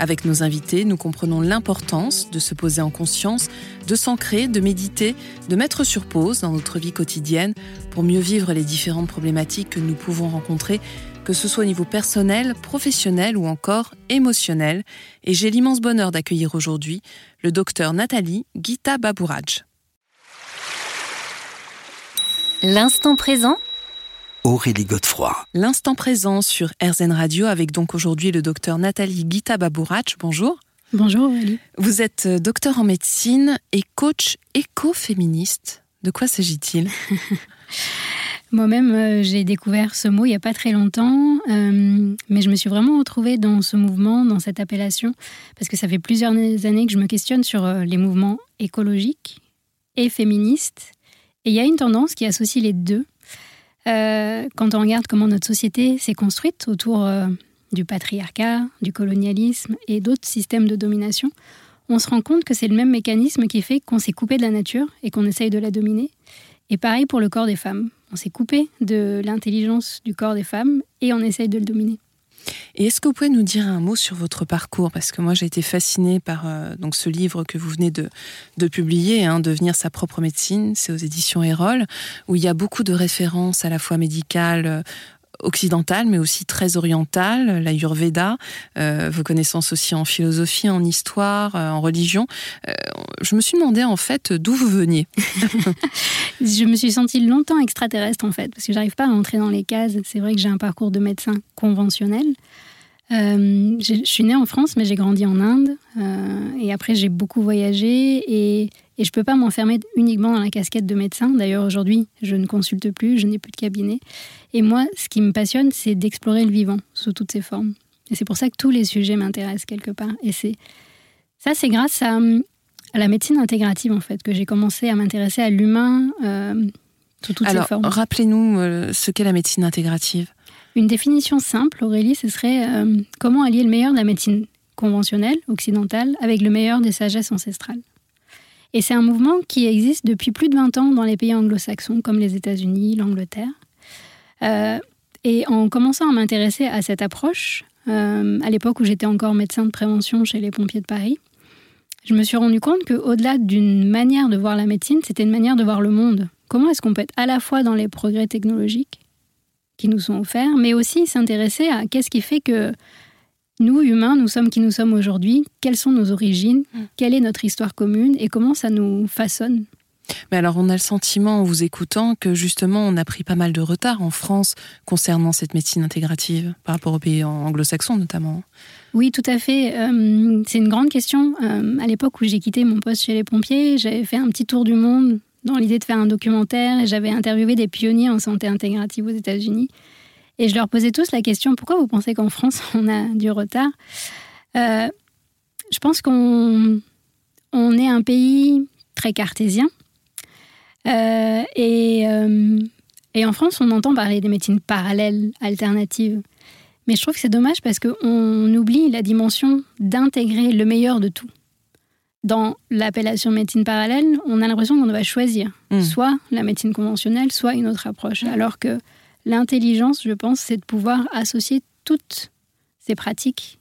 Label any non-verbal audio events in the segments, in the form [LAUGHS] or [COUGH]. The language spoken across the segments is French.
Avec nos invités, nous comprenons l'importance de se poser en conscience, de s'ancrer, de méditer, de mettre sur pause dans notre vie quotidienne pour mieux vivre les différentes problématiques que nous pouvons rencontrer, que ce soit au niveau personnel, professionnel ou encore émotionnel. Et j'ai l'immense bonheur d'accueillir aujourd'hui le docteur Nathalie Gita Babouraj. L'instant présent Aurélie Godefroy. L'instant présent sur RZN Radio avec donc aujourd'hui le docteur Nathalie Gita Babourach. Bonjour. Bonjour Aurélie. Vous êtes euh, docteur en médecine et coach écoféministe. De quoi s'agit-il? [LAUGHS] Moi-même, euh, j'ai découvert ce mot il n'y a pas très longtemps, euh, mais je me suis vraiment retrouvée dans ce mouvement, dans cette appellation, parce que ça fait plusieurs années que je me questionne sur les mouvements écologiques et féministes. Et il y a une tendance qui associe les deux, euh, quand on regarde comment notre société s'est construite autour euh, du patriarcat, du colonialisme et d'autres systèmes de domination, on se rend compte que c'est le même mécanisme qui fait qu'on s'est coupé de la nature et qu'on essaye de la dominer. Et pareil pour le corps des femmes. On s'est coupé de l'intelligence du corps des femmes et on essaye de le dominer. Et est-ce que vous pouvez nous dire un mot sur votre parcours? Parce que moi, j'ai été fascinée par euh, donc ce livre que vous venez de, de publier, hein, Devenir sa propre médecine. C'est aux éditions Erol, où il y a beaucoup de références à la fois médicales, euh, occidentale, mais aussi très orientale, la Yurveda, euh, vos connaissances aussi en philosophie, en histoire, en religion. je me suis demandé en fait d'où vous veniez. [LAUGHS] je me suis sentie longtemps extraterrestre en fait, parce que j'arrive pas à entrer dans les cases. C'est vrai que j'ai un parcours de médecin conventionnel. Euh, je suis née en France, mais j'ai grandi en Inde. Euh, et après, j'ai beaucoup voyagé. Et, et je ne peux pas m'enfermer uniquement dans la casquette de médecin. D'ailleurs, aujourd'hui, je ne consulte plus, je n'ai plus de cabinet. Et moi, ce qui me passionne, c'est d'explorer le vivant sous toutes ses formes. Et c'est pour ça que tous les sujets m'intéressent quelque part. Et c'est ça, c'est grâce à, à, la médecine intégrative, en fait, que j'ai commencé à m'intéresser à l'humain euh, sous toutes Alors, ses formes. Rappelez-nous euh, ce qu'est la médecine intégrative. Une définition simple, Aurélie, ce serait euh, comment allier le meilleur de la médecine conventionnelle, occidentale, avec le meilleur des sagesses ancestrales. Et c'est un mouvement qui existe depuis plus de 20 ans dans les pays anglo-saxons, comme les États-Unis, l'Angleterre. Euh, et en commençant à m'intéresser à cette approche, euh, à l'époque où j'étais encore médecin de prévention chez les pompiers de Paris, je me suis rendu compte qu'au-delà d'une manière de voir la médecine, c'était une manière de voir le monde. Comment est-ce qu'on peut être à la fois dans les progrès technologiques, qui nous sont offerts, mais aussi s'intéresser à qu'est-ce qui fait que nous, humains, nous sommes qui nous sommes aujourd'hui, quelles sont nos origines, mm. quelle est notre histoire commune? Et comment ça nous façonne? Mais alors, on a le sentiment, en vous écoutant, que justement, on a pris pas mal de retard en France concernant cette médecine intégrative, par rapport aux pays anglo-saxons notamment. Oui, tout à fait. Euh, c'est une grande question. Euh, à l'époque où j'ai quitté mon poste chez les pompiers, j'avais fait un petit tour du monde dans l'idée de faire un documentaire. J'avais interviewé des pionniers en santé intégrative aux États-Unis. Et je leur posais tous la question pourquoi vous pensez qu'en France, [LAUGHS] on a du retard euh, Je pense qu'on on est un pays très cartésien. Euh, et, euh, et en France, on entend parler des médecines parallèles, alternatives. Mais je trouve que c'est dommage parce qu'on oublie la dimension d'intégrer le meilleur de tout dans l'appellation médecine parallèle, on a l'impression qu'on doit choisir mm. soit la médecine conventionnelle, soit une autre approche. Alors que l'intelligence, je pense, c'est de pouvoir associer toutes ces pratiques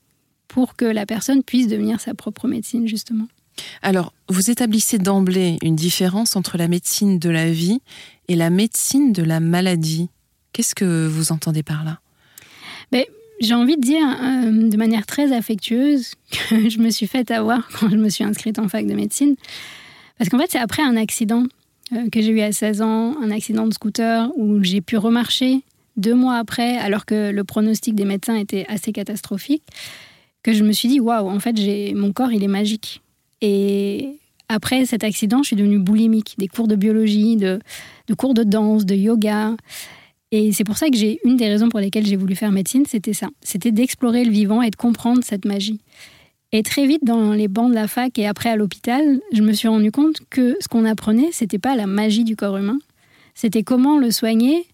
pour que la personne puisse devenir sa propre médecine, justement. Alors, vous établissez d'emblée une différence entre la médecine de la vie et la médecine de la maladie. Qu'est-ce que vous entendez par là? Mais j'ai envie de dire euh, de manière très affectueuse [LAUGHS] que je me suis faite avoir quand je me suis inscrite en fac de médecine. Parce qu'en fait, c'est après un accident que j'ai eu à 16 ans, un accident de scooter où j'ai pu remarcher deux mois après, alors que le pronostic des médecins était assez catastrophique, que je me suis dit waouh, en fait, j'ai mon corps, il est magique. Et après cet accident, je suis devenue boulimique, des cours de biologie, de, de cours de danse, de yoga. Et c'est pour ça que j'ai une des raisons pour lesquelles j'ai voulu faire médecine, c'était ça. C'était d'explorer le vivant et de comprendre cette magie. Et très vite, dans les bancs de la fac et après à l'hôpital, je me suis rendu compte que ce qu'on apprenait, c'était pas la magie du corps humain, c'était comment le soigner.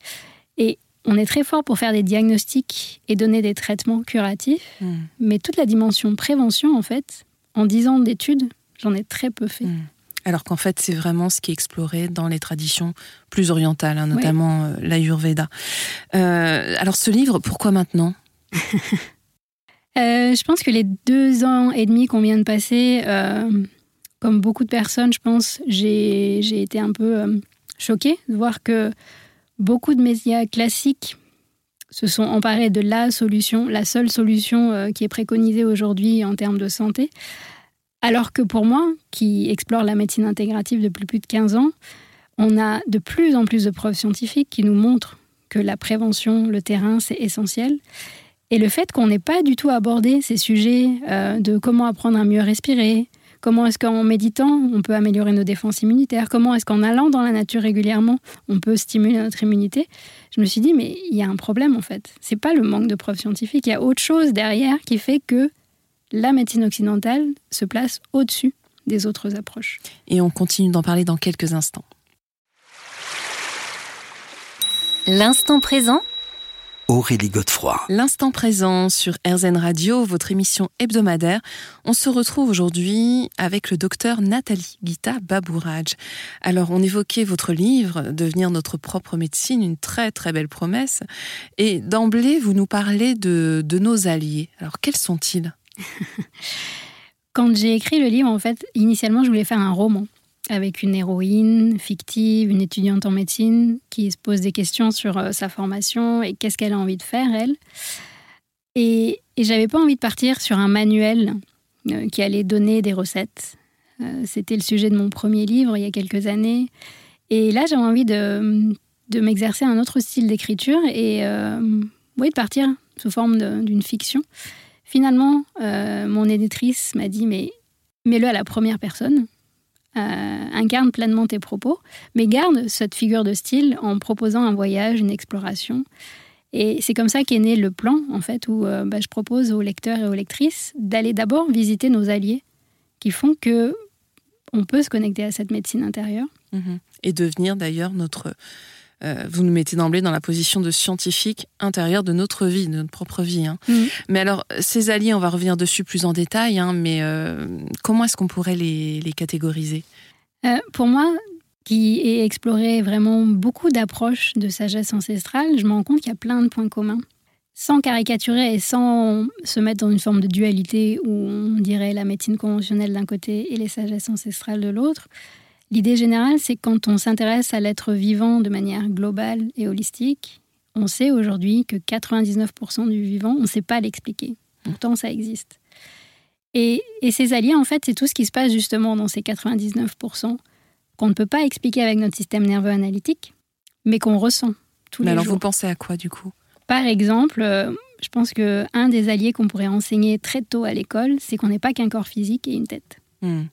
Et on est très fort pour faire des diagnostics et donner des traitements curatifs, Mm. mais toute la dimension prévention, en fait, en 10 ans d'études, j'en ai très peu fait. Mm. Alors qu'en fait, c'est vraiment ce qui est exploré dans les traditions plus orientales, hein, notamment euh, l'Ayurveda. Euh, alors ce livre, pourquoi maintenant? [LAUGHS] je pense que les deux ans et demi qu'on vient de passer, euh, comme beaucoup de personnes, je pense, j'ai été un peu euh, choquée de voir que beaucoup de médias classiques se sont emparés de la solution, la seule solution euh, qui est préconisée aujourd'hui en termes de santé. Alors que pour moi, qui explore la médecine intégrative depuis plus de 15 ans, on a de plus en plus de preuves scientifiques qui nous montrent que la prévention, le terrain, c'est essentiel. Et le fait qu'on n'ait pas du tout abordé ces sujets euh, de comment apprendre à mieux respirer, comment est-ce qu'en méditant, on peut améliorer nos défenses immunitaires, comment est-ce qu'en allant dans la nature régulièrement, on peut stimuler notre immunité, je me suis dit, mais il y a un problème en fait. C'est pas le manque de preuves scientifiques, il y a autre chose derrière qui fait que la médecine occidentale se place au-dessus des autres approches. Et on continue d'en parler dans quelques instants. L'instant présent Aurélie Godefroy. L'instant présent sur RZN Radio, votre émission hebdomadaire. On se retrouve aujourd'hui avec le docteur Nathalie Gita Babouraj. Alors, on évoquait votre livre, Devenir notre propre médecine, une très très belle promesse. Et d'emblée, vous nous parlez de, de nos alliés. Alors, quels sont-ils? [LAUGHS] Quand j'ai écrit le livre, en fait, initialement, je voulais faire un roman avec une héroïne fictive, une étudiante en médecine qui se pose des questions sur euh, sa formation et qu'est-ce qu'elle a envie de faire, elle. Et, et j'avais pas envie de partir sur un manuel euh, qui allait donner des recettes. Euh, C'était le sujet de mon premier livre il y a quelques années. Et là, j'avais envie de, de m'exercer un autre style d'écriture et oui, de partir sous forme d'une fiction. Finalement, mon éditrice m'a dit mais mets-le à la première personne, euh, incarne pleinement tes propos, mais garde cette figure de style en proposant un voyage, une exploration. Et c'est comme ça qu'est né le plan, en fait, où euh, bah, je propose aux lecteurs et aux lectrices d'aller d'abord visiter nos alliés, qui font que on peut se connecter à cette médecine intérieure. Mhm. Et devenir d'ailleurs notre... euh, vous nous mettez d'emblée dans la position de scientifique intérieur de notre vie, de notre propre vie. hein. Mhm. Mais alors, ces alliés, on va revenir dessus plus en détail, hein, mais euh, comment est-ce qu'on pourrait les, les catégoriser? Euh, pour moi, qui ai exploré vraiment beaucoup d'approches de sagesse ancestrale, je me rends compte qu'il y a plein de points communs. Sans caricaturer et sans se mettre dans une forme de dualité où on dirait la médecine conventionnelle d'un côté et les sagesses ancestrales de l'autre, l'idée générale, c'est que quand on s'intéresse à l'être vivant de manière globale et holistique, on sait aujourd'hui que 99% du vivant, on ne sait pas l'expliquer. Pourtant, ça existe. Et, et ces alliés, en fait, c'est tout ce qui se passe justement dans ces 99% qu'on ne peut pas expliquer avec notre système nerveux analytique, mais qu'on ressent tous Mais les alors, jours. vous pensez à quoi du coup? Par exemple, euh, je pense que un des alliés qu'on pourrait enseigner très tôt à l'école, c'est qu'on n'est pas qu'un corps physique et une tête. Hmm.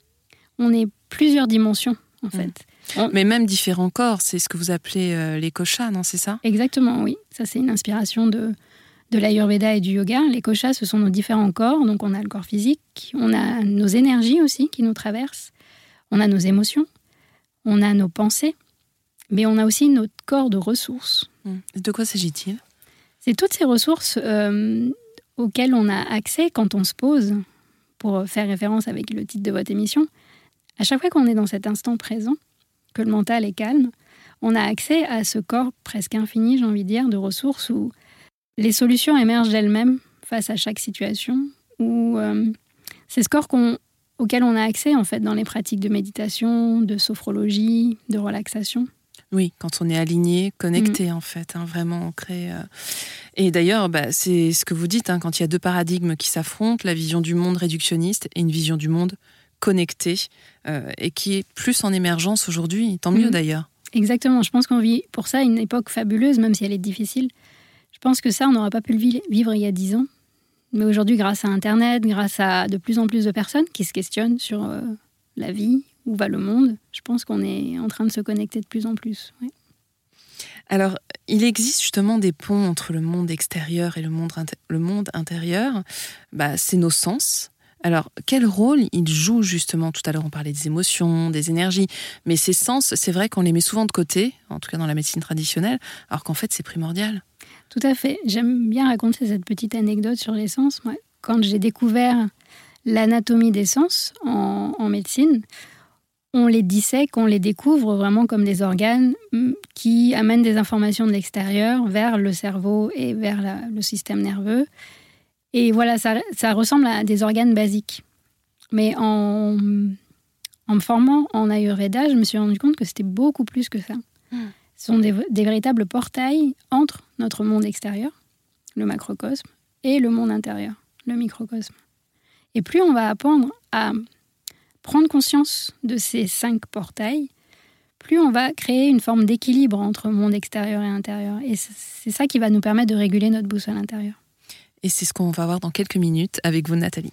On est plusieurs dimensions, en fait. Mais même différents corps, c'est ce que vous appelez euh, les koshas, non C'est ça? Exactement, oui. Ça, c'est une inspiration de, de l'Ayurveda et du yoga. Les koshas, ce sont nos différents corps. Donc, on a le corps physique, on a nos énergies aussi qui nous traversent, on a nos émotions, on a nos pensées, mais on a aussi notre corps de ressources. Hmm. De quoi s'agit-il? C'est toutes ces ressources euh, auxquelles on a accès quand on se pose, pour faire référence avec le titre de votre émission. À chaque fois qu'on est dans cet instant présent, que le mental est calme, on a accès à ce corps presque infini, j'ai envie de dire, de ressources où les solutions émergent d'elles-mêmes face à chaque situation, où euh, c'est ce corps qu'on- auquel on a accès en fait dans les pratiques de méditation, de sophrologie, de relaxation. Oui, quand on est aligné, connecté en fait, hein, vraiment ancré. euh. Et d'ailleurs, bah, c'est ce que vous dites, hein, quand il y a deux paradigmes qui s'affrontent, la vision du monde réductionniste et une vision du monde connecté, euh, et qui est plus en émergence aujourd'hui, tant mieux Mhm. d'ailleurs. Exactement, je pense qu'on vit pour ça une époque fabuleuse, même si elle est difficile. Je pense que ça, on n'aurait pas pu le vi- vivre il y a dix ans. Mais aujourd'hui, grâce à Internet, grâce à de plus en plus de personnes qui se questionnent sur euh, la vie, où va le monde, je pense qu'on est en train de se connecter de plus en plus. ouais. Alors, il existe justement des ponts entre le monde extérieur et le monde, le monde intérieur. Bah, c'est nos sens. Alors, quel rôle il joue justement? Tout à l'heure, on parlait des émotions, des énergies, mais ces sens, c'est vrai qu'on les met souvent de côté, en tout cas dans la médecine traditionnelle, alors qu'en fait, c'est primordial. Tout à fait. J'aime bien raconter cette petite anecdote sur les sens. Moi, quand j'ai découvert l'anatomie des sens en, médecine, on les dissèque, on les découvre vraiment comme des organes mm, qui amènent des informations de l'extérieur vers le cerveau et vers le système nerveux. Et voilà, ça, ça, ressemble à des organes basiques. Mais en, en me formant en Ayurveda, je me suis rendu compte que c'était beaucoup plus que ça. Mmh. Ce sont des, des, véritables portails entre notre monde extérieur, le macrocosme, et le monde intérieur, le microcosme. Et plus on va apprendre à prendre conscience de ces cinq portails, plus on va créer une forme d'équilibre entre monde extérieur et intérieur. Et c'est ça qui va nous permettre de réguler notre boussole intérieure. Et c'est ce qu'on va voir dans quelques minutes avec vous, Nathalie.